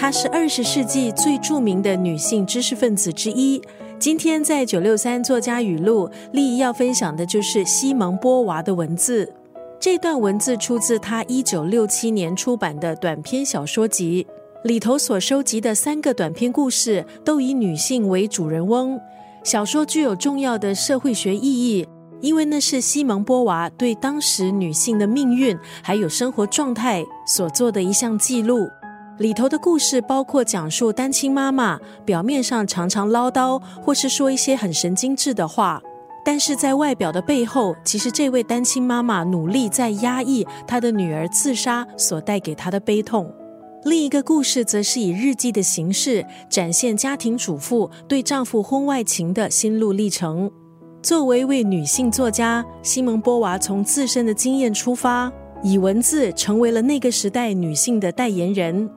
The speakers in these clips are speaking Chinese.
她是二十世纪最著名的女性知识分子之一。今天在九六三作家语录，丽要分享的就是西蒙波娃的文字。这段文字出自她一九六七年出版的短篇小说集，里头所收集的三个短篇故事都以女性为主人翁。小说具有重要的社会学意义，因为那是西蒙波娃对当时女性的命运还有生活状态所做的一项记录。里头的故事包括讲述单亲妈妈表面上常常唠叨，或是说一些很神经质的话，但是在外表的背后，其实这位单亲妈妈努力在压抑她的女儿自杀所带给她的悲痛。另一个故事则是以日记的形式展现家庭主妇对丈夫婚外情的心路历程。作为一位女性作家，西蒙波娃从自身的经验出发，以文字成为了那个时代女性的代言人。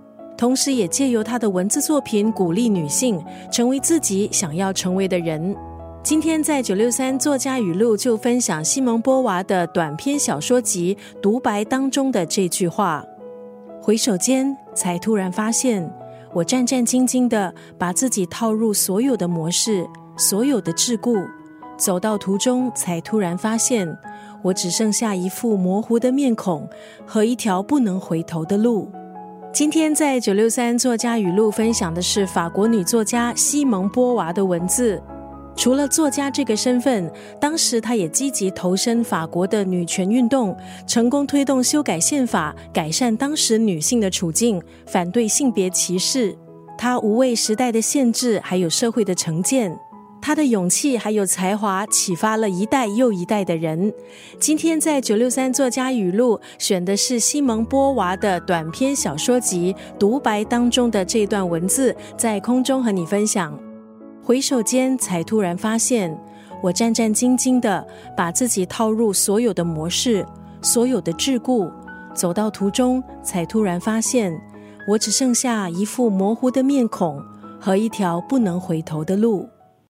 同时，也借由他的文字作品鼓励女性成为自己想要成为的人。今天在九六三作家语录就分享西蒙波娃的短篇小说集《独白》当中的这句话：回首间，才突然发现，我战战兢兢的把自己套入所有的模式、所有的桎梏，走到途中，才突然发现，我只剩下一副模糊的面孔和一条不能回头的路。今天在九六三作家语录分享的是法国女作家西蒙波娃的文字。除了作家这个身份，当时她也积极投身法国的女权运动，成功推动修改宪法，改善当时女性的处境，反对性别歧视。她无畏时代的限制，还有社会的成见。他的勇气还有才华，启发了一代又一代的人。今天在九六三作家语录选的是西蒙波娃的短篇小说集《独白》当中的这段文字，在空中和你分享。回首间，才突然发现，我战战兢兢的把自己套入所有的模式，所有的桎梏，走到途中，才突然发现，我只剩下一副模糊的面孔和一条不能回头的路。